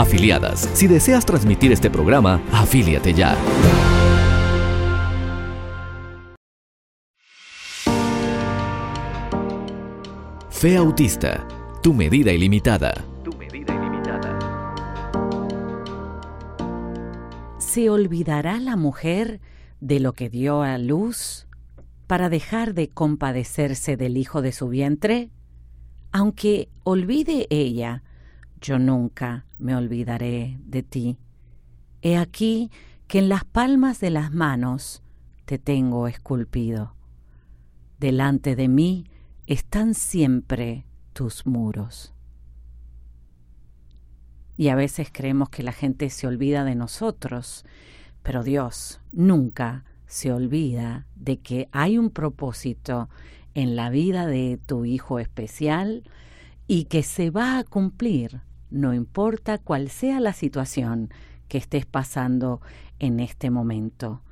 Afiliadas, si deseas transmitir este programa, afíliate ya. Fe Autista, tu medida ilimitada. Tu medida ilimitada. ¿Se olvidará la mujer de lo que dio a luz para dejar de compadecerse del hijo de su vientre? Aunque olvide ella, yo nunca me olvidaré de ti. He aquí que en las palmas de las manos te tengo esculpido. Delante de mí están siempre tus muros. Y a veces creemos que la gente se olvida de nosotros, pero Dios nunca se olvida de que hay un propósito en la vida de tu hijo especial y que se va a cumplir, no importa cuál sea la situación que estés pasando en este momento.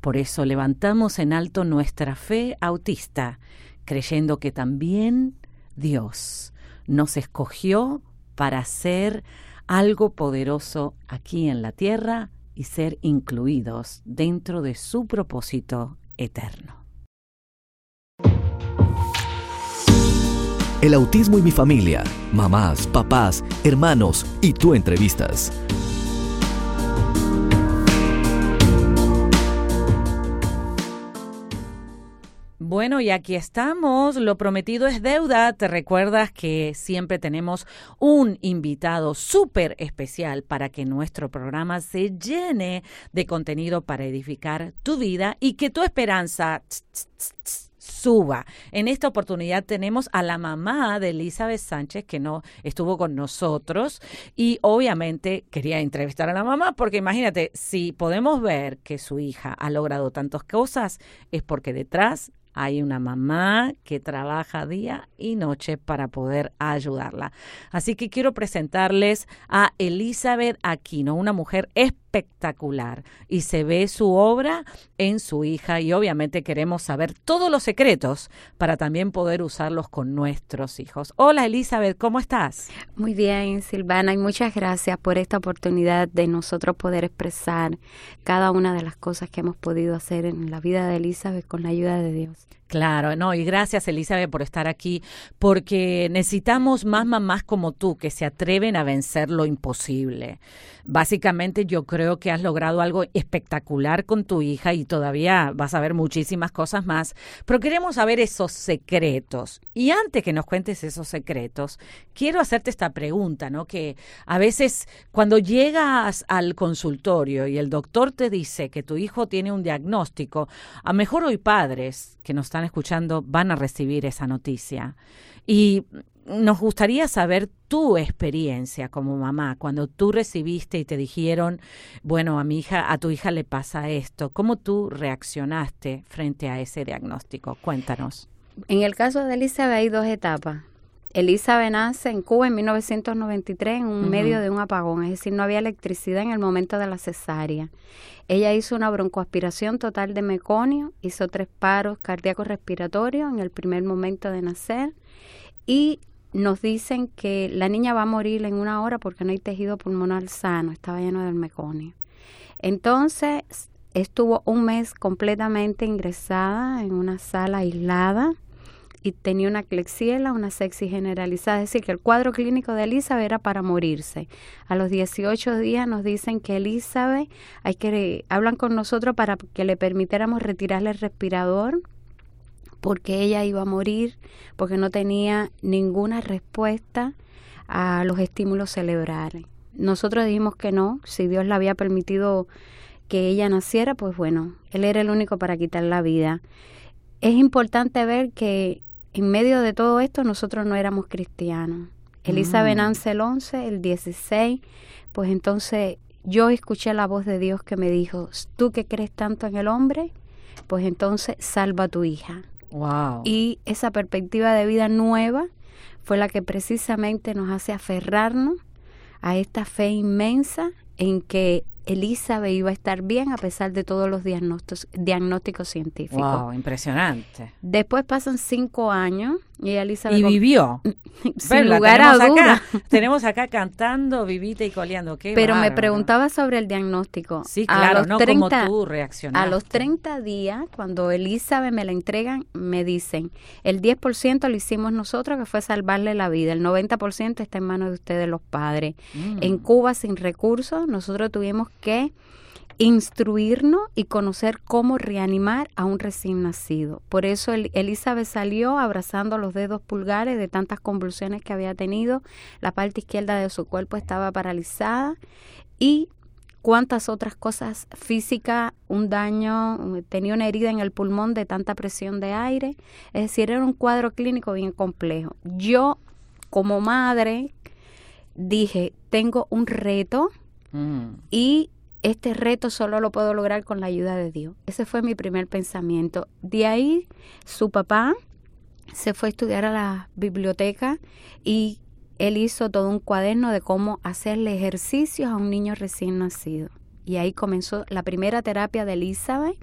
Por eso levantamos en alto nuestra fe autista creyendo que también Dios nos escogió para hacer algo poderoso aquí en la tierra y ser incluidos dentro de su propósito eterno. El autismo y mi familia, mamás, papás, hermanos y tú entrevistas. Bueno, y aquí estamos. Lo prometido es deuda. Te recuerdas que siempre tenemos un invitado súper especial para que nuestro programa se llene de contenido para edificar tu vida y que tu esperanza suba. En esta oportunidad tenemos a la mamá de Elizabeth Sánchez que no estuvo con nosotros y obviamente quería entrevistar a la mamá porque imagínate, si podemos ver que su hija ha logrado tantas cosas es porque detrás hay una mamá que trabaja día y noche para poder ayudarla. Así que quiero presentarles a Elizabeth Aquino, una mujer espectacular y se ve su obra en su hija y obviamente queremos saber todos los secretos para también poder usarlos con nuestros hijos. Hola Elizabeth, ¿cómo estás? Muy bien, Silvana, y muchas gracias por esta oportunidad de nosotros poder expresar cada una de las cosas que hemos podido hacer en la vida de Elizabeth con la ayuda de Dios. Claro, no, y gracias Elizabeth por estar aquí, porque necesitamos más mamás como tú que se atreven a vencer lo imposible. Básicamente yo creo que has logrado algo espectacular con tu hija y todavía vas a ver muchísimas cosas más, pero queremos saber esos secretos. Y antes que nos cuentes esos secretos, quiero hacerte esta pregunta, ¿no? Que a veces cuando llegas al consultorio y el doctor te dice que tu hijo tiene un diagnóstico, a mejor hoy padres que nos están escuchando van a recibir esa noticia. Y nos gustaría saber tu experiencia como mamá, cuando tú recibiste y te dijeron, bueno, a mi hija, a tu hija le pasa esto, ¿cómo tú reaccionaste frente a ese diagnóstico? Cuéntanos. En el caso de Elizabeth hay dos etapas. Elizabeth nace en Cuba en 1993 en un medio de un apagón, es decir, no había electricidad en el momento de la cesárea. Ella hizo una broncoaspiración total de meconio, hizo tres paros cardíacos respiratorios en el primer momento de nacer y nos dicen que la niña va a morir en una hora porque no hay tejido pulmonar sano, estaba lleno del meconio. Entonces estuvo un mes completamente ingresada en una sala aislada y tenía una clexiela, una sepsis generalizada, es decir, que el cuadro clínico de Elizabeth era para morirse. A los 18 días nos dicen que Elizabeth, hay que hablan con nosotros para que le permitiéramos retirarle el respirador porque ella iba a morir, porque no tenía ninguna respuesta a los estímulos cerebrales. Nosotros dijimos que no, si Dios le había permitido que ella naciera, pues bueno, Él era el único para quitar la vida. Es importante ver que en medio de todo esto nosotros no éramos cristianos. Elizabeth mm. nace el 11, el 16, pues entonces yo escuché la voz de Dios que me dijo, tú que crees tanto en el hombre, pues entonces salva a tu hija. Wow. Y esa perspectiva de vida nueva fue la que precisamente nos hace aferrarnos a esta fe inmensa en que Elizabeth iba a estar bien a pesar de todos los diagnósticos, diagnósticos científicos. Wow, impresionante. Después pasan cinco años Y Elizabeth Y vivió. sin lugar a tenemos duda. acá, tenemos acá cantando, vivita y coleando. Qué Pero me preguntaba sobre el diagnóstico. Sí, A claro, los no 30 como tú reaccionaste. A los 30 días, cuando Elizabeth me la entregan, me dicen, el 10% lo hicimos nosotros, que fue salvarle la vida, el 90% está en manos de ustedes los padres. Mm. En Cuba, sin recursos, nosotros tuvimos que instruirnos y conocer cómo reanimar a un recién nacido. Por eso el- Elizabeth salió abrazando los dedos pulgares de tantas convulsiones que había tenido, la parte izquierda de su cuerpo estaba paralizada y cuántas otras cosas físicas, un daño, tenía una herida en el pulmón de tanta presión de aire, es decir, era un cuadro clínico bien complejo. Yo, como madre, dije, tengo un reto Mm. y este reto solo lo puedo lograr con la ayuda de Dios. Ese fue mi primer pensamiento. De ahí, su papá se fue a estudiar a la biblioteca y él hizo todo un cuaderno de cómo hacerle ejercicios a un niño recién nacido. Y ahí comenzó la primera terapia de Elizabeth.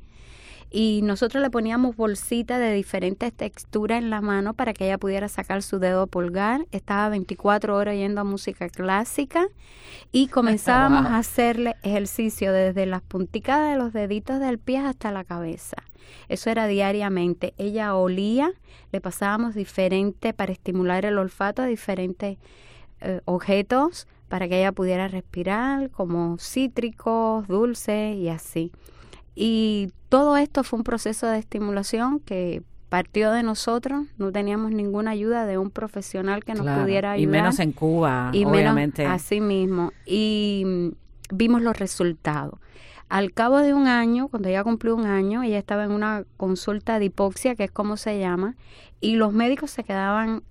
Y nosotros le poníamos bolsitas de diferentes texturas en la mano para que ella pudiera sacar su dedo pulgar. Estaba 24 horas oyendo música clásica y comenzábamos a hacerle ejercicio desde las punticadas de los deditos del pie hasta la cabeza. Eso era diariamente. Ella olía, le pasábamos diferente para estimular el olfato a diferentes eh, objetos para que ella pudiera respirar, como cítricos, dulces y así. Y todo esto fue un proceso de estimulación que partió de nosotros, no teníamos ninguna ayuda de un profesional que nos Claro, pudiera ayudar Y menos en Cuba, y obviamente. menos así mismo. Y mm, vimos los resultados. Al cabo de un año, cuando ella cumplió un año, ella estaba en una consulta de hipoxia, que es como se llama, y los médicos se quedaban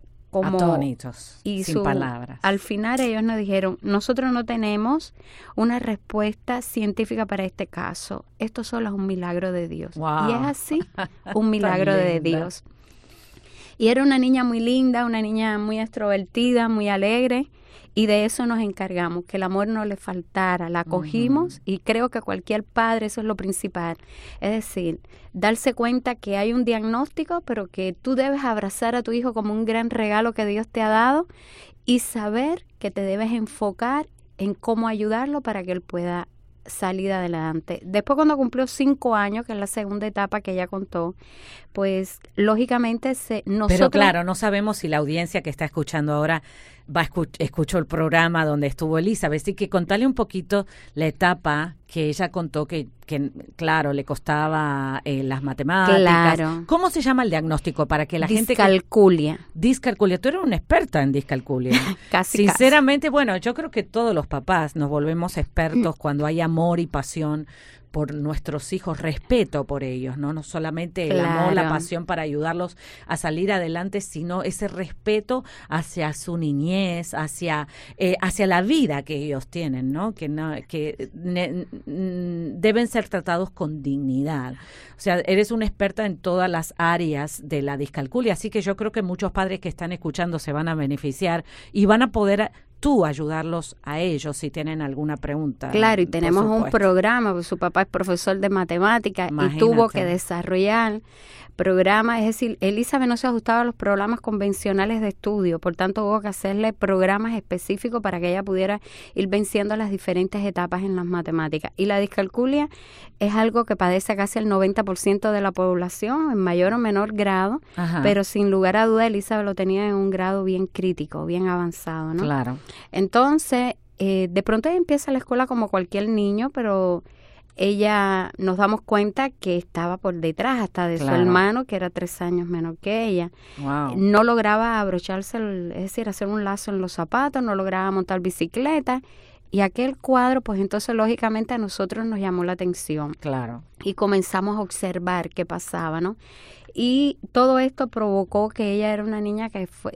como Atónitos, y sin su- palabras. al final ellos nos dijeron, nosotros no tenemos una respuesta científica para este caso. Esto solo es un milagro de Dios. Wow. Y es así, un milagro de. Dios. Y era una niña muy linda, una niña muy extrovertida, muy alegre. Y de eso nos encargamos, que el amor no le faltara. La acogimos y creo que cualquier padre eso es lo principal. Es decir, darse cuenta que hay un diagnóstico, pero que tú debes abrazar a tu hijo como un gran regalo que Dios te ha dado y saber que te debes enfocar en cómo ayudarlo para que él pueda salir adelante. Después cuando cumplió cinco años, que es la segunda etapa que ella contó, pues lógicamente se, nosotros... Pero claro, no sabemos si la audiencia que está escuchando ahora va a escu- escuchó el programa donde estuvo Elizabeth. Así que contale un poquito la etapa que ella contó que, que claro, le costaba eh, las matemáticas. Claro. ¿Cómo se llama el diagnóstico para que la gente... que- Discalculia. Discalculia. Tú eres una experta en discalculia. Casi, Sinceramente, bueno, yo creo que todos los papás nos volvemos expertos cuando hay amor y pasión por nuestros hijos, respeto por ellos, ¿no? No solamente el amor, la pasión para ayudarlos a salir adelante, sino ese respeto hacia su niñez, hacia, eh, hacia la vida que ellos tienen, ¿no? Que, no, que ne- deben ser tratados con dignidad. O sea, eres una experta en todas las áreas de la discalculia, así que yo creo que muchos padres que están escuchando se van a beneficiar y van a poder tú ayudarlos a ellos si tienen alguna pregunta. Claro, y tenemos un programa, pues su papá es profesor de matemáticas y tuvo que desarrollar programas, es decir, Elizabeth no se ajustaba a los programas convencionales de estudio, por tanto hubo que hacerle programas específicos para que ella pudiera ir venciendo las diferentes etapas en las matemáticas. Y la discalculia es algo que padece casi el 90% de la población, en mayor o menor grado, Ajá, pero sin lugar a duda Elizabeth lo tenía en un grado bien crítico, bien avanzado, ¿no? Claro. Entonces, eh, de pronto ella empieza la escuela como cualquier niño, pero ella nos damos cuenta que estaba por detrás hasta de su hermano, que era tres años menor que ella. Wow. No lograba abrocharse, el- es decir, hacer un lazo en los zapatos, no lograba montar bicicleta. Y aquel cuadro, pues entonces lógicamente a nosotros nos llamó la atención Claro. y comenzamos a observar qué pasaba, ¿no? Y todo esto provocó que ella era una niña que fue,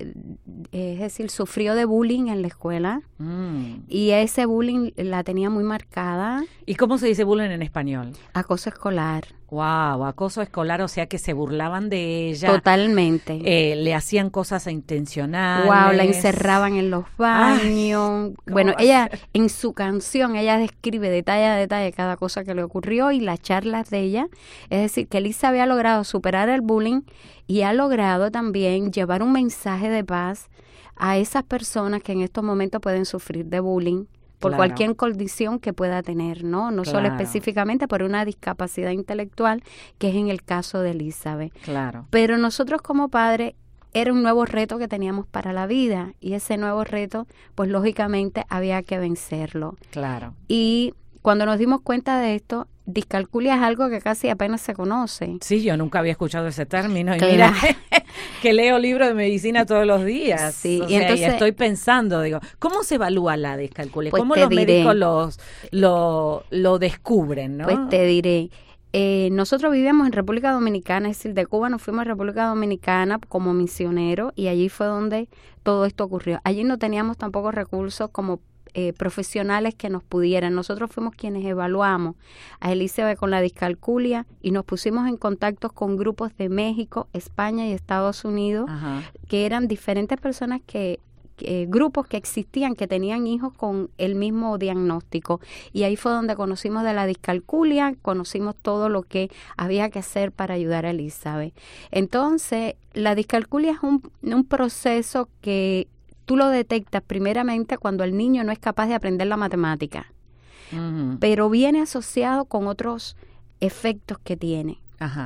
es decir, sufrió de bullying en la escuela Mm. y ese bullying la tenía muy marcada, ¿Y cómo se dice bullying en español? acoso escolar. Wow, acoso escolar, o sea que se burlaban de ella. Totalmente. Eh, le hacían cosas intencionales. Wow, la encerraban en los baños. bueno, ella en su canción, ella describe detalle a detalle cada cosa que le ocurrió y las charlas de ella. Es decir, que Elisa había logrado superar el bullying y ha logrado también llevar un mensaje de paz a esas personas que en estos momentos pueden sufrir de bullying por cualquier condición que pueda tener, ¿no? No solo específicamente por una discapacidad intelectual, que es en el caso de Elizabeth. Claro. Pero nosotros como padres era un nuevo reto que teníamos para la vida y ese nuevo reto, pues lógicamente había que vencerlo. Claro. Y cuando nos dimos cuenta de esto, discalculia es algo que casi apenas se conoce. Sí, yo nunca había escuchado ese término. Y mira, que leo libros de medicina todos los días. Sí, y, entonces, estoy pensando, digo, ¿cómo se evalúa la discalculia? Pues ¿Cómo los médicos los, lo, lo descubren? ¿no? Pues te diré. Eh, nosotros vivíamos en República Dominicana, es decir, de Cuba nos fuimos a República Dominicana como misioneros y allí fue donde todo esto ocurrió. Allí no teníamos tampoco recursos como eh, profesionales que nos pudieran. Nosotros fuimos quienes evaluamos a Elizabeth con la discalculia y nos pusimos en contacto con grupos de México, España y Estados Unidos, que eran diferentes personas que grupos que existían que tenían hijos con el mismo diagnóstico y ahí fue donde conocimos de la discalculia, conocimos todo lo que había que hacer para ayudar a Elizabeth. Entonces, la discalculia es un, un proceso que tú lo detectas primeramente cuando el niño no es capaz de aprender la matemática, pero viene asociado con otros efectos que tiene.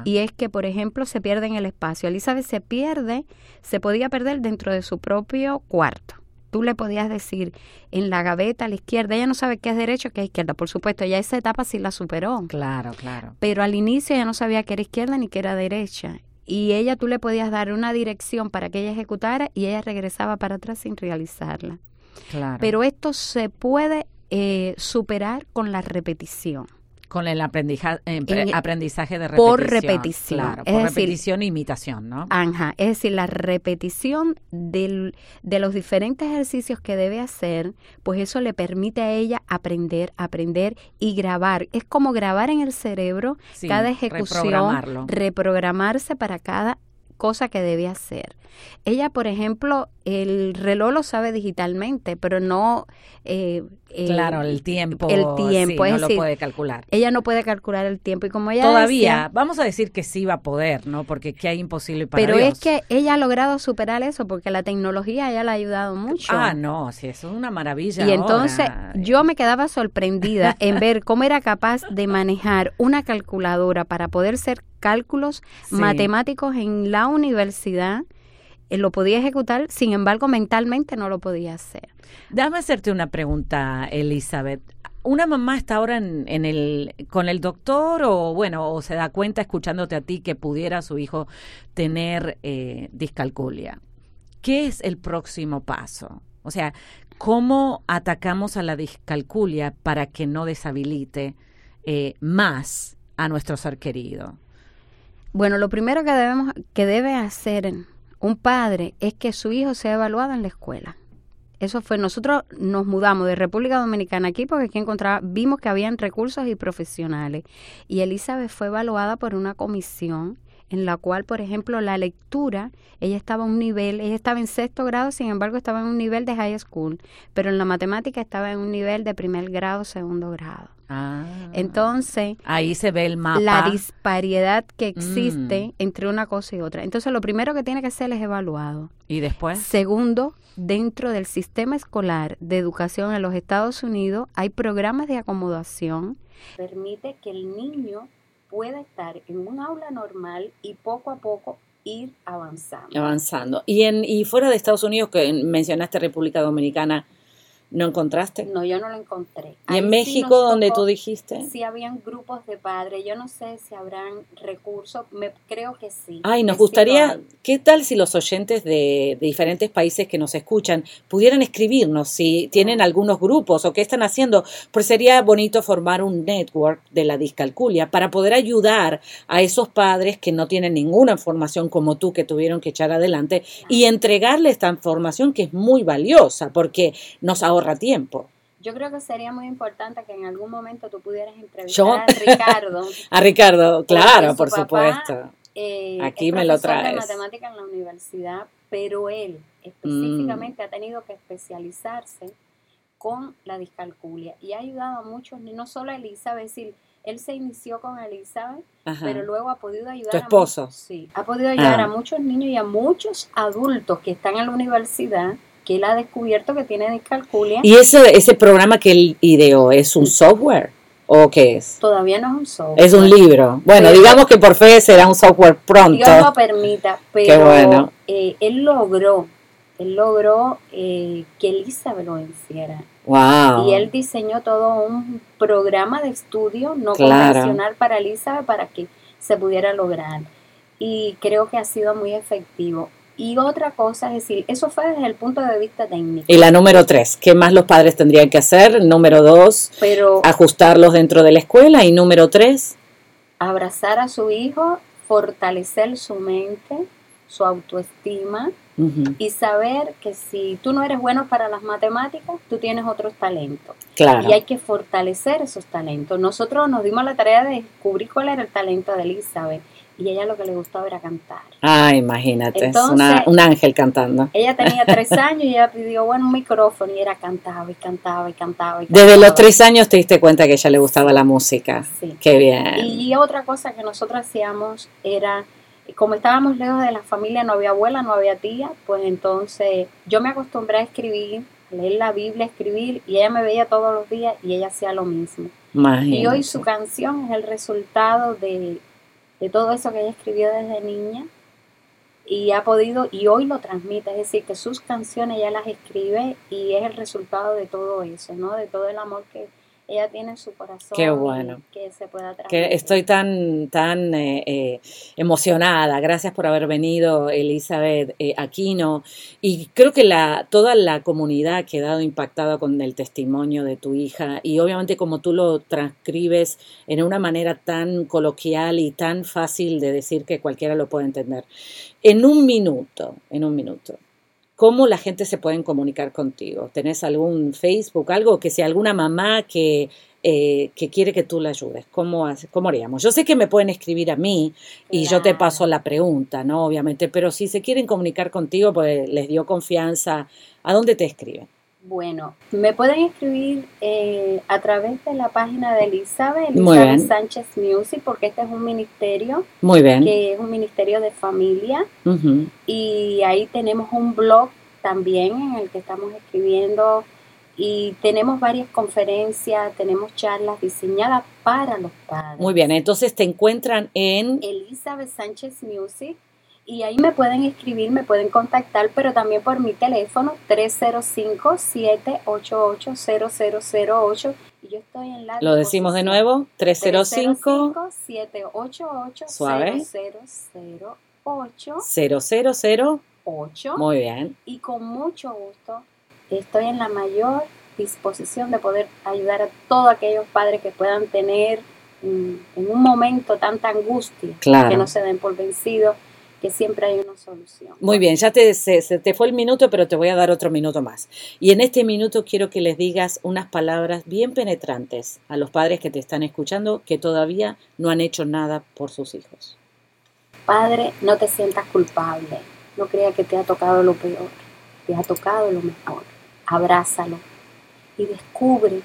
Y es que, por ejemplo, se pierde en el espacio. Elizabeth se pierde, se podía perder dentro de su propio cuarto. Tú le podías decir en la gaveta a la izquierda, ella no sabe qué es derecho, qué es izquierda. Por supuesto, ya esa etapa sí la superó. Claro, claro. Pero al inicio ella no sabía qué era izquierda ni qué era derecha y ella tú le podías dar una dirección para que ella ejecutara y ella regresaba para atrás sin realizarla. Claro. Pero esto se puede eh, superar con la repetición. Con el aprendizaje, aprendizaje de repetición. Por repetición. Claro, por repetición e imitación, ¿no? Ajá, es decir, la repetición del, de los diferentes ejercicios que debe hacer, pues eso le permite a ella aprender, aprender y grabar. Es como grabar en el cerebro cada ejecución, reprogramarse para cada cosa que debe hacer. Ella, por ejemplo, el reloj lo sabe digitalmente, pero no... Eh, eh, claro, el tiempo. El tiempo, no lo puede calcular. Ella no puede calcular el tiempo y como ella Todavía, vamos a decir que sí va a poder, ¿no? Porque que hay imposible para Pero es que ella ha logrado superar eso porque la tecnología ya la ha ayudado mucho. Ah, no, sí, eso es una maravilla. Y entonces yo me quedaba sorprendida en ver cómo era capaz de manejar una calculadora para poder hacer cálculos matemáticos en la universidad él lo podía ejecutar, sin embargo, mentalmente no lo podía hacer. Déjame hacerte una pregunta, Elizabeth. ¿Una mamá está ahora en, el, con el doctor o, bueno, o se da cuenta escuchándote a ti que pudiera su hijo tener eh, discalculia? ¿Qué es el próximo paso? O sea, ¿cómo atacamos a la discalculia para que no deshabilite eh, más a nuestro ser querido? Bueno, lo primero que debemos, que debe hacer un padre es que su hijo sea evaluado en la escuela. Eso fue, nosotros nos mudamos de República Dominicana aquí porque aquí encontraba, vimos que habían recursos y profesionales. Y Elizabeth fue evaluada por una comisión en la cual, por ejemplo, la lectura, ella estaba a un nivel, ella estaba en sexto grado, sin embargo, estaba en un nivel de high school, pero en la matemática estaba en un nivel de primer grado, segundo grado. Ah, Entonces, ahí se ve el mapa. La disparidad que existe mm. entre una cosa y otra. Entonces, lo primero que tiene que hacer es evaluado. ¿Y después? Segundo, dentro del sistema escolar de educación en los Estados Unidos hay programas de acomodación. Permite que el niño pueda estar en un aula normal y poco a poco ir avanzando. Avanzando. Y, en, y fuera de Estados Unidos, que mencionaste República Dominicana, ¿No encontraste? No, yo no lo encontré. ¿Y en México, donde tú dijiste? Sí, habían grupos de padres. Yo no sé si habrán recursos. Me, creo que sí. Ay, nos gustaría, ¿qué tal si los oyentes de, diferentes países que nos escuchan pudieran escribirnos si tienen algunos grupos o qué están haciendo? Pues sería bonito formar un network de la discalculia para poder ayudar a esos padres que no tienen ninguna información como tú que tuvieron que echar adelante y entregarle esta información que es muy valiosa porque nos ahorra tiempo. Yo creo que sería muy importante que en algún momento tú pudieras entrevistar a Ricardo. a Ricardo, claro, por supuesto. Eh, Aquí me lo traes. de matemática en la universidad, pero él específicamente mm. ha tenido que especializarse con la discalculia y ha ayudado a muchos, no solo a Elizabeth, es decir, él se inició con Elizabeth, pero luego ha podido ayudar. ¿Tu esposo? A, sí, ha podido ayudar a ah. muchos niños y a muchos adultos que están en la universidad que él ha descubierto que tiene discalculia. ¿Y ese, ese programa que él ideó es un software? ¿O qué es? Todavía no es un software. Es un libro. Bueno, digamos que por fe será un software pronto. Dios lo permita, pero bueno. Eh, él logró, él logró eh, que Elizabeth lo venciera. Wow. Y él diseñó todo un programa de estudio no convencional para Elizabeth para que se pudiera lograr. Y creo que ha sido muy efectivo. Y otra cosa, es decir, eso fue desde el punto de vista técnico. Y la número tres, ¿qué más los padres tendrían que hacer? Número dos, Pero, ajustarlos dentro de la escuela. Y número tres, abrazar a su hijo, fortalecer su mente, su autoestima y saber que si tú no eres bueno para las matemáticas, tú tienes otros talentos. Claro. Y hay que fortalecer esos talentos. Nosotros nos dimos la tarea de descubrir cuál era el talento de Elizabeth y ella lo que le gustaba era cantar. Ah, imagínate, es un ángel cantando. Ella tenía tres años y ella pidió bueno, un micrófono y era cantaba y cantaba y cantaba. Y Desde los tres años te diste cuenta que a ella le gustaba la música. Sí. Qué bien. Y otra cosa que nosotros hacíamos era, como estábamos lejos de la familia, no había abuela, no había tía, pues entonces yo me acostumbré a escribir, a leer la Biblia, a escribir, y ella me veía todos los días y ella hacía lo mismo. Imagínate. Y hoy su canción es el resultado de de todo eso que ella escribió desde niña y ha podido y hoy lo transmite, es decir, que sus canciones ella las escribe y es el resultado de todo eso, ¿no? De todo el amor que ella tiene en su corazón. Qué bueno. Que se pueda Que estoy tan, tan eh, eh, emocionada. Gracias por haber venido, Elizabeth eh, Aquino. Y creo que la, toda la comunidad ha quedado impactada con el testimonio de tu hija. Y obviamente como tú lo transcribes en una manera tan coloquial y tan fácil de decir que cualquiera lo puede entender. En un minuto, en un minuto. ¿Cómo la gente se puede comunicar contigo? ¿Tenés algún Facebook, algo que sea alguna mamá que, eh, que quiere que tú la ayudes? ¿Cómo, ¿Cómo haríamos? Yo sé que me pueden escribir a mí y yo te paso la pregunta, ¿no? Obviamente, pero si se quieren comunicar contigo, pues les dio confianza, ¿a dónde te escriben? Bueno, me pueden escribir eh, a través de la página de Elizabeth, Elizabeth Sánchez Music, porque este es un ministerio. Muy bien. Que es un ministerio de familia. Y ahí tenemos un blog también en el que estamos escribiendo y tenemos varias conferencias, tenemos charlas diseñadas para los padres. Muy bien, entonces te encuentran en Elizabeth Sánchez Music y ahí me pueden escribir, me pueden contactar, pero también por mi teléfono 305-788-0008 y yo estoy en la... Lo decimos de nuevo, 305-788-0008. 000 Muy bien. Y con mucho gusto estoy en la mayor disposición de poder ayudar a todos aquellos padres que puedan tener en, un momento tanta angustia, que no se den por vencidos que siempre hay una solución. Muy bien, ya te, se, te fue el minuto, pero te voy a dar otro minuto más. Y en este minuto quiero que les digas unas palabras bien penetrantes a los padres que te están escuchando que todavía no han hecho nada por sus hijos. Padre, no te sientas culpable. No crea que te ha tocado lo peor. Te ha tocado lo mejor. Abrázalo y descubre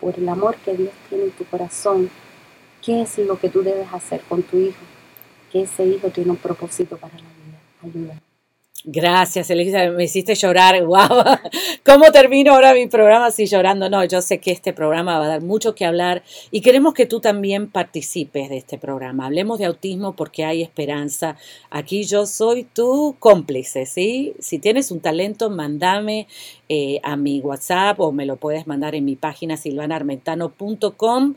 por el amor que Dios tiene en tu corazón qué es lo que tú debes hacer con tu hijo que ese hijo tiene un propósito para la vida. Ayuda. Gracias, Elisa, me hiciste llorar. ¡Wow! ¿Cómo termino ahora mi programa si llorando? No, yo sé que este programa va a dar mucho que hablar y queremos que tú también participes de este programa. Hablemos de autismo porque hay esperanza. Aquí yo soy tu cómplice, ¿sí? Si tienes un talento, mándame eh, a mi WhatsApp o me lo puedes mandar en mi página silvanarmentano.com.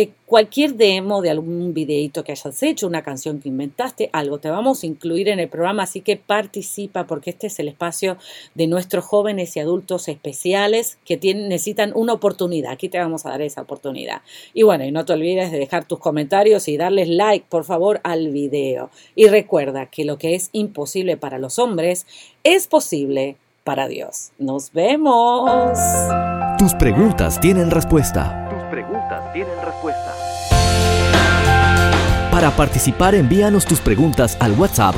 Eh, cualquier demo de algún videito que hayas hecho, una canción que inventaste, algo te vamos a incluir en el programa, así que participa porque este es el espacio de nuestros jóvenes y adultos especiales que necesitan una oportunidad. Aquí te vamos a dar esa oportunidad. Y bueno, y no te olvides de dejar tus comentarios y darles like, por favor, al video. Y recuerda que lo que es imposible para los hombres es posible para Dios. Nos vemos. Tus preguntas tienen respuesta. Tienen respuesta. Para participar, envíanos tus preguntas al WhatsApp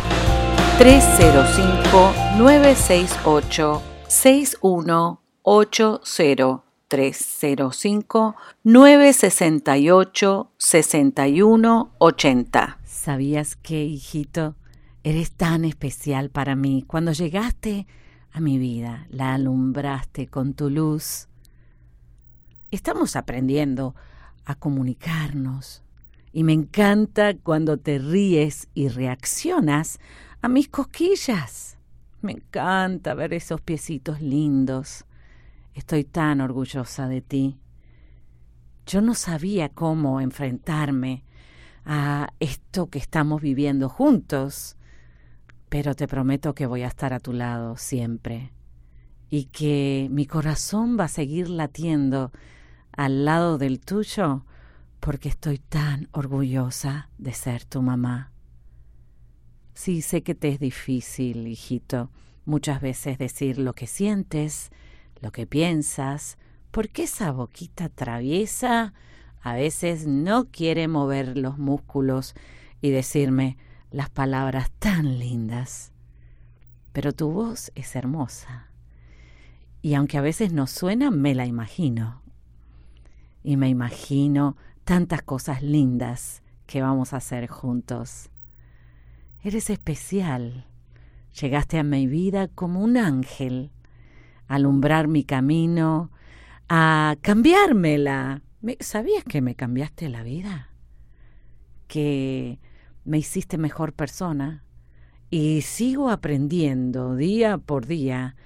305-968-6180. 305-968-6180. ¿Sabías que, hijito, eres tan especial para mí? Cuando llegaste a mi vida, la alumbraste con tu luz. Estamos aprendiendo a comunicarnos y me encanta cuando te ríes y reaccionas a mis cosquillas. Me encanta ver esos piecitos lindos. Estoy tan orgullosa de ti. Yo no sabía cómo enfrentarme a esto que estamos viviendo juntos, pero te prometo que voy a estar a tu lado siempre y que mi corazón va a seguir latiendo al lado del tuyo porque estoy tan orgullosa de ser tu mamá. Sí, sé que te es difícil, hijito, muchas veces decir lo que sientes, lo que piensas, porque esa boquita traviesa a veces no quiere mover los músculos y decirme las palabras tan lindas. Pero tu voz es hermosa. Y aunque a veces no suena, me la imagino. Y me imagino tantas cosas lindas que vamos a hacer juntos. Eres especial. Llegaste a mi vida como un ángel, a alumbrar mi camino, a cambiármela. ¿Sabías que me cambiaste la vida? Que me hiciste mejor persona y sigo aprendiendo día por día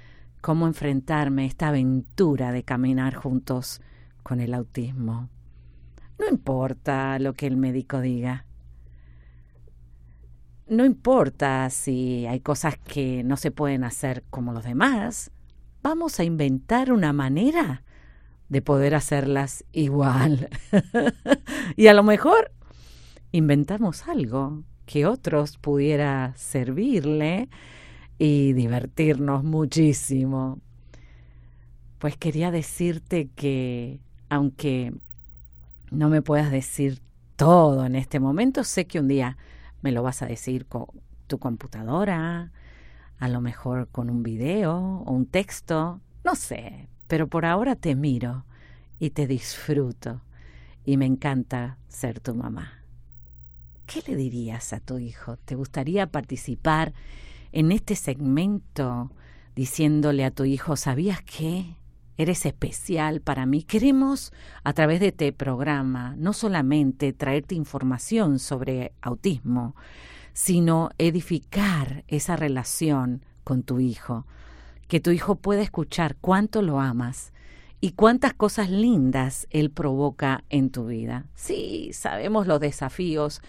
cómo enfrentarme a esta aventura de caminar juntos con el autismo. No importa lo que el médico diga no importa si hay cosas que no se pueden hacer como los demás, vamos a inventar una manera de poder hacerlas igual. y a lo mejor inventamos algo que otros pudiera servirle y divertirnos muchísimo. Pues quería decirte que, aunque no me puedas decir todo en este momento, sé que un día me lo vas a decir con tu computadora, a lo mejor con un video o un texto, no sé, pero por ahora te miro y te disfruto y me encanta ser tu mamá. ¿Qué le dirías a tu hijo? ¿Te gustaría participar en este segmento diciéndole a tu hijo, ¿sabías qué? Eres especial para mí. Queremos, a través de este programa, no solamente traerte información sobre autismo, sino edificar esa relación con tu hijo. Que tu hijo pueda escuchar cuánto lo amas y cuántas cosas lindas él provoca en tu vida. Sí, sabemos los desafíos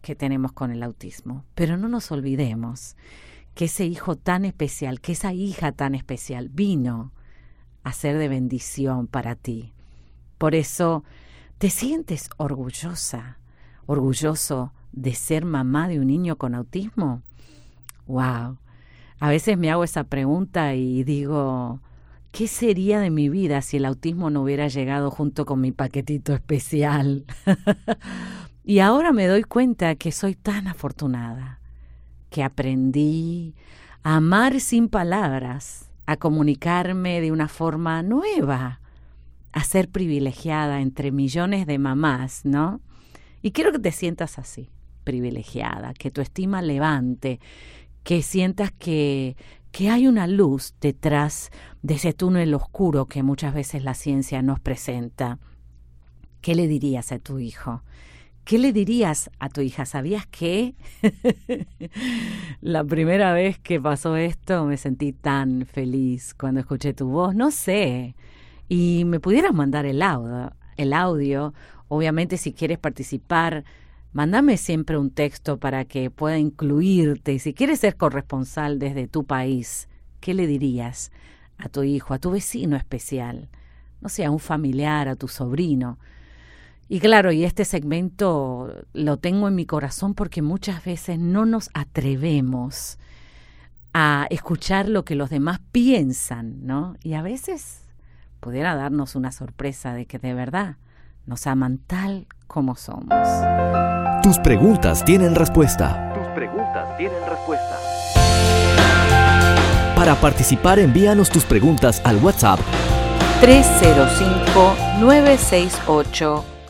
que tenemos con el autismo, pero no nos olvidemos que ese hijo tan especial, que esa hija tan especial vino a ser de bendición para ti. Por eso, ¿te sientes orgullosa, orgulloso de ser mamá de un niño con autismo? ¡Wow! A veces me hago esa pregunta y digo, ¿qué sería de mi vida si el autismo no hubiera llegado junto con mi paquetito especial? y ahora me doy cuenta que soy tan afortunada, que aprendí a amar sin palabras a comunicarme de una forma nueva, a ser privilegiada entre millones de mamás, ¿no? Y quiero que te sientas así, privilegiada, que tu estima levante, que sientas que, que hay una luz detrás de ese túnel oscuro que muchas veces la ciencia nos presenta. ¿Qué le dirías a tu hijo? ¿Qué le dirías a tu hija? ¿Sabías que la primera vez que pasó esto me sentí tan feliz cuando escuché tu voz? No sé. Y me pudieras mandar el audio, el audio. Obviamente si quieres participar, mándame siempre un texto para que pueda incluirte. Si quieres ser corresponsal desde tu país, ¿qué le dirías a tu hijo, a tu vecino especial? No sé, a un familiar, a tu sobrino y claro, y este segmento lo tengo en mi corazón porque muchas veces no nos atrevemos a escuchar lo que los demás piensan, ¿no? Y a veces pudiera darnos una sorpresa de que de verdad nos aman tal como somos. Tus preguntas tienen respuesta. Tus preguntas tienen respuesta. Para participar, envíanos tus preguntas al WhatsApp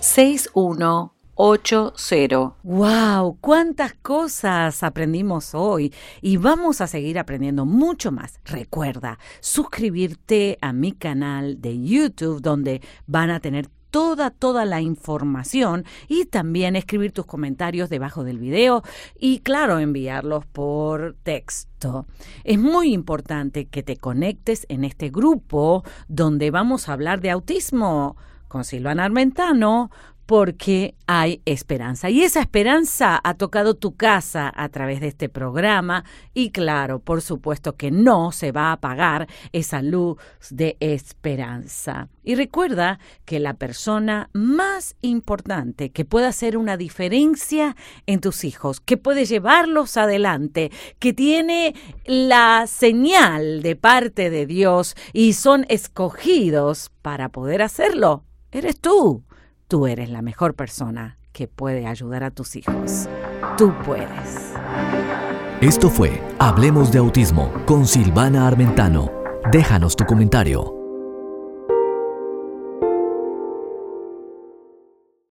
305-968-6180. ¡Wow! ¡Cuántas cosas aprendimos hoy! Y vamos a seguir aprendiendo mucho más. Recuerda suscribirte a mi canal de YouTube donde van a tener toda, toda la información y también escribir tus comentarios debajo del video y claro, enviarlos por texto. Es muy importante que te conectes en este grupo donde vamos a hablar de autismo con Silvana Armentano, porque hay esperanza. Y esa esperanza ha tocado tu casa a través de este programa y claro, por supuesto que no se va a apagar esa luz de esperanza. Y recuerda que la persona más importante que puede hacer una diferencia en tus hijos, que puede llevarlos adelante, que tiene la señal de parte de Dios y son escogidos para poder hacerlo, eres tú. Tú eres la mejor persona que puede ayudar a tus hijos. Tú puedes. Esto fue Hablemos de Autismo con Silvana Armentano. Déjanos tu comentario.